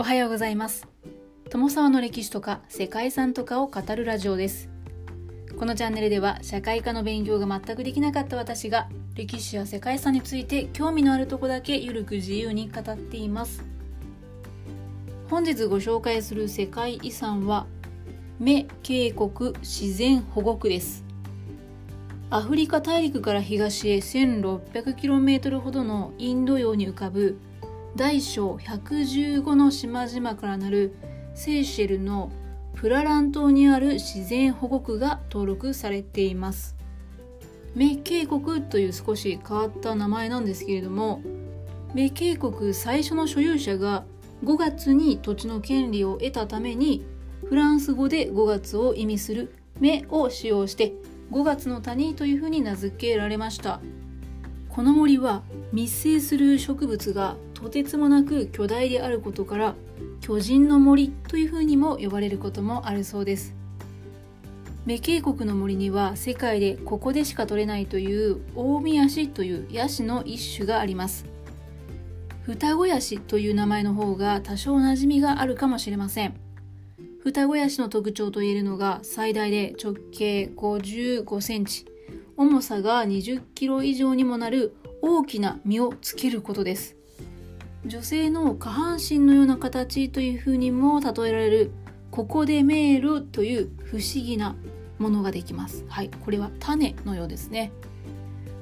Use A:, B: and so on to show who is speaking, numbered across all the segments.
A: おはようございます。友沢の歴史とか世界遺産とかを語るラジオです。このチャンネルでは社会科の勉強が全くできなかった私が歴史や世界遺産について興味のあるとこだけゆるく自由に語っています。本日ご紹介する世界遺産はメ渓谷自然保護区です。アフリカ大陸から東へ 1600km ほどのインド洋に浮かぶ大小115の島々からなるセーシェルのプララン島にある自然保護区が登録されています。メ渓谷という少し変わった名前なんですけれどもメ渓谷最初の所有者が5月に土地の権利を得たためにフランス語で5月を意味する「目」を使用して5月の谷というふうに名付けられました。この森は密生する植物がとてつもなく巨大であることから巨人の森というふうにも呼ばれることもあるそうです。メ渓谷の森には世界でここでしか取れないという大宮ヤシというヤシの一種があります。双子ヤシという名前の方が多少馴染みがあるかもしれません。双子ヤシの特徴といえるのが最大で直径55センチ。重さが20キロ以上にもなる大きな実をつけることです。女性の下半身のような形というふうにも例えられるここでメールという不思議なものができます。はいこれは種のようですね。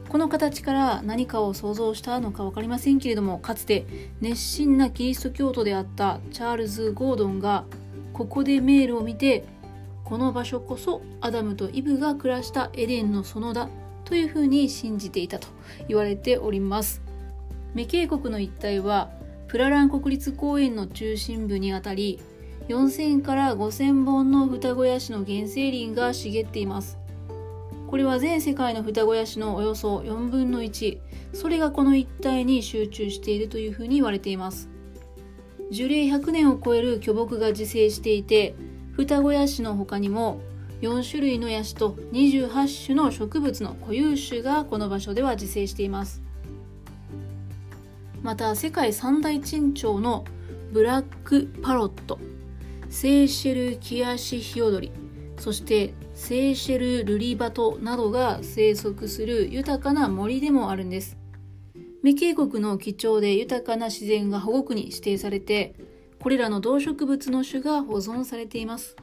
A: この形から何かを想像したのか分かりませんけれどもかつて熱心なキリスト教徒であったチャールズ・ゴードンがここでメールを見てこの場所こそアダムとイブが暮らしたエデンの園だというふうに信じていたと言われております。メ渓谷の一帯はプララン国立公園の中心部にあたり4000から5000本の双子ヤシの原生林が茂っています。これは全世界の双子ヤシのおよそ4分の1それがこの一帯に集中しているというふうに言われています。樹齢100年を超える巨木が自生していて双子ヤシの他にも4種類のヤシと28種の植物の固有種がこの場所では自生しています。また世界三大珍鳥のブラックパロットセーシェルキアシヒヨドリそしてセーシェルルリバトなどが生息する豊かな森でもあるんです。未渓谷の貴重で豊かな自然が保護区に指定されてこれらの動植物の種が保存されています。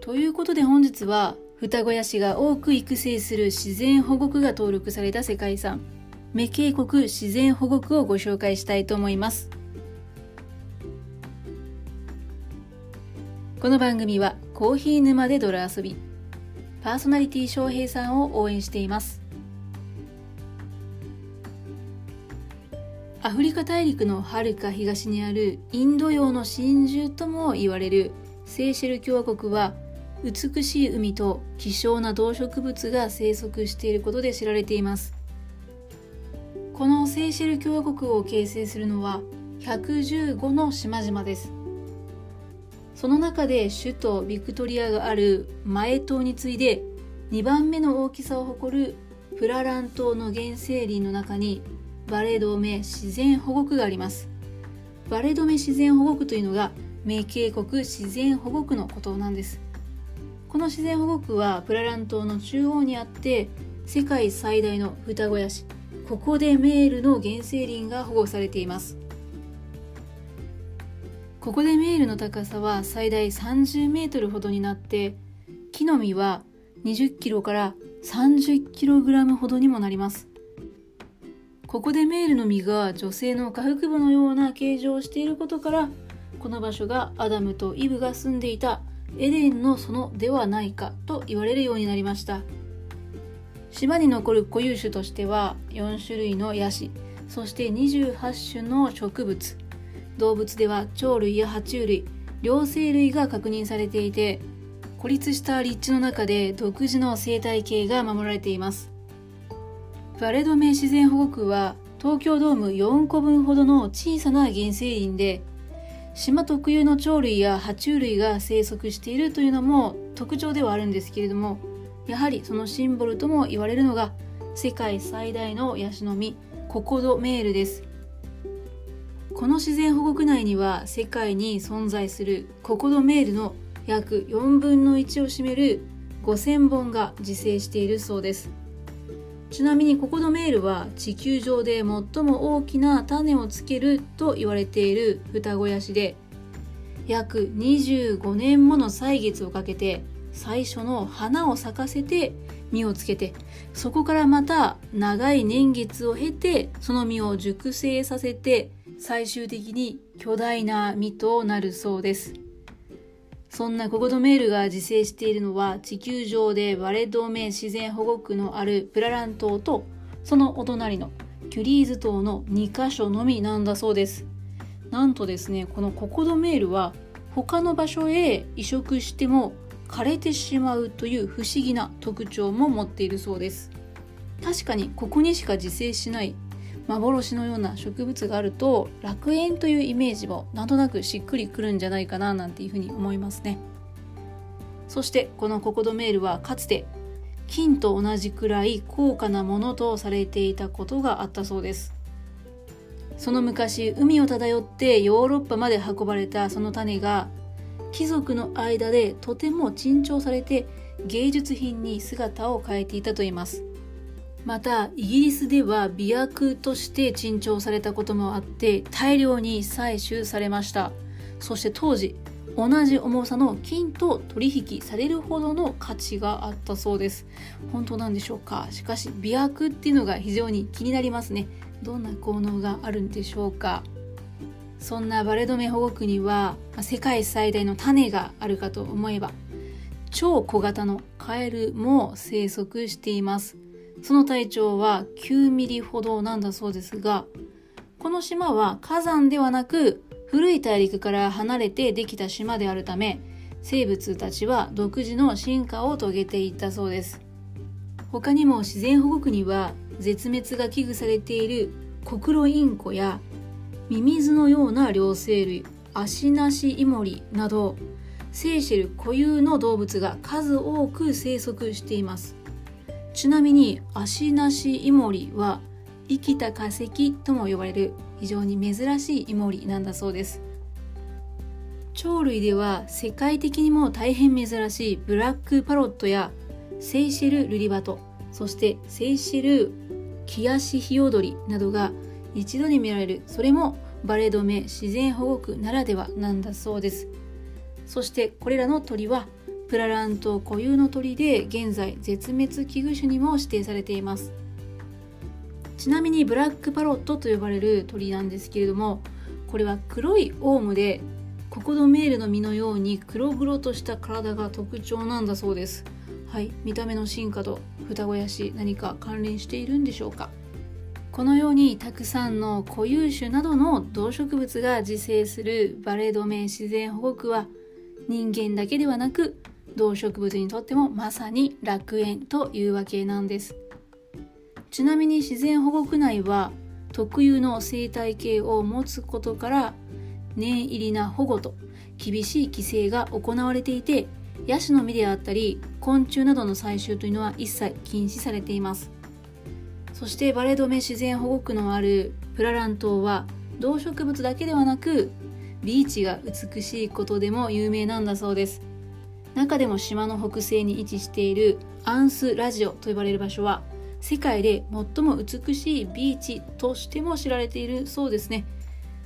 A: ということで本日は双子ヤシが多く育成する自然保護区が登録された世界遺産。メ渓谷自然保護区をご紹介したいと思います。この番組はコーヒー沼で泥遊びパーソナリティ翔平さんを応援しています。アフリカ大陸のはるか東にあるインド洋の真珠とも言われるセーシェル共和国は美しい海と希少な動植物が生息していることで知られています。このセーシェル共和国を形成するのは115の島々です。その中で首都ビクトリアがある前島に次いで2番目の大きさを誇るプララン島の原生林の中にバレドメ自然保護区があります。バレドメ自然保護区というのがメ渓谷自然保護区のことなんです。この自然保護区はプララン島の中央にあって世界最大の双子ヤシここでメールの原生林が保護されています。ここでメールの高さは最大30メートルほどになって木の実は20キロから30キログラムほどにもなります。ここでメールの実が女性の下腹部のような形状をしていることからこの場所がアダムとイブが住んでいたエデンの園ではないかと言われるようになりました。島に残る固有種としては4種類のヤシそして28種の植物。動物では鳥類や爬虫類両生類が確認されていて孤立した立地の中で独自の生態系が守られています。バレドメ自然保護区は東京ドーム4個分ほどの小さな原生林で島特有の鳥類や爬虫類が生息しているというのも特徴ではあるんですけれどもやはりそのシンボルとも言われるのが世界最大のヤシの実ココドメールです。この自然保護区内には世界に存在するココドメールの約4分の1を占める5000本が自生しているそうです。ちなみにココドメールは地球上で最も大きな種をつけると言われている双子ヤシで約25年もの歳月をかけて最初の花を咲かせて実をつけてそこからまた長い年月を経てその実を熟成させて最終的に巨大な実となるそうです。そんなココドメールが自生しているのは地球上でバレドメ自然保護区のあるプララン島とそのお隣のキュリーズ島の2カ所のみなんだそうです。なんとですねこのココドメールは他の場所へ移植しても枯れてしまうという不思議な特徴も持っているそうです。確かにここにしか自生しない幻のような植物があると楽園というイメージもなんとなくしっくりくるんじゃないかななんていうふうに思いますね。そしてこのココドメールはかつて金と同じくらい高価なものとされていたことがあったそうです。その昔海を漂ってヨーロッパまで運ばれたその種が貴族の間でとても珍重されて芸術品に姿を変えていたといいます。またイギリスでは美薬として珍重されたこともあって大量に採取されました。そして当時同じ重さの金と取引されるほどの価値があったそうです。本当なんでしょうか。しかし美薬っていうのが非常に気になりますね。どんな効能があるんでしょうか。そんなバレドメ保護区には世界最大の種があるかと思えば超小型のカエルも生息していますその体長は9ミリほどなんだそうですが、この島は火山ではなく古い大陸から離れてできた島であるため、生物たちは独自の進化を遂げていったそうです。他にも自然保護区には絶滅が危惧されているコクロインコやミミズのような両生類、アシナシイモリなど、セーシェル固有の動物が数多く生息しています。ちなみに足なしイモリは生きた化石とも呼ばれる非常に珍しいイモリなんだそうです鳥類では世界的にも大変珍しいブラックパロットやセイシェルルリバトそしてセイシェルキヤシヒヨドリなどが一度に見られるそれもバレドメ自然保護区ならではなんだそうです。そしてこれらの鳥はプララン島固有の鳥で現在絶滅危惧種にも指定されています。ちなみにブラックパロットと呼ばれる鳥なんですけれどもこれは黒いオウムでココドメールの実のように黒々とした体が特徴なんだそうです。はい見た目の進化と双子ヤシ何か関連しているんでしょうか？このようにたくさんの固有種などの動植物が自生するバレドメ自然保護区は人間だけではなく動植物にとってもまさに楽園というわけなんです。ちなみに自然保護区内は特有の生態系を持つことから念入りな保護と厳しい規制が行われていてヤシの実であったり昆虫などの採集というのは一切禁止されています。そしてバレドメ自然保護区のあるプララン島は動植物だけではなくビーチが美しいことでも有名なんだそうです。中でも島の北西に位置しているアンスラジオと呼ばれる場所は世界で最も美しいビーチとしても知られているそうですね。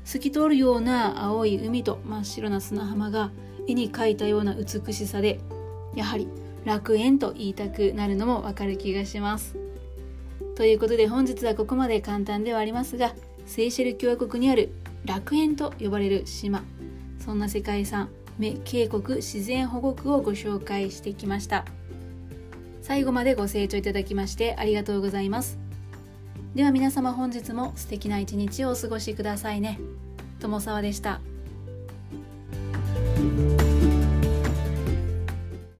A: 透き通るような青い海と真っ白な砂浜が絵に描いたような美しさでやはり楽園と言いたくなるのもわかる気がします。ということで本日はここまで簡単ではありますがセイシェル共和国にある楽園と呼ばれる島。そんな世界遺産目渓谷自然保護区をご紹介してきました。最後までご清聴いただきましてありがとうございます。では皆様本日も素敵な一日をお過ごしくださいね。友沢でした。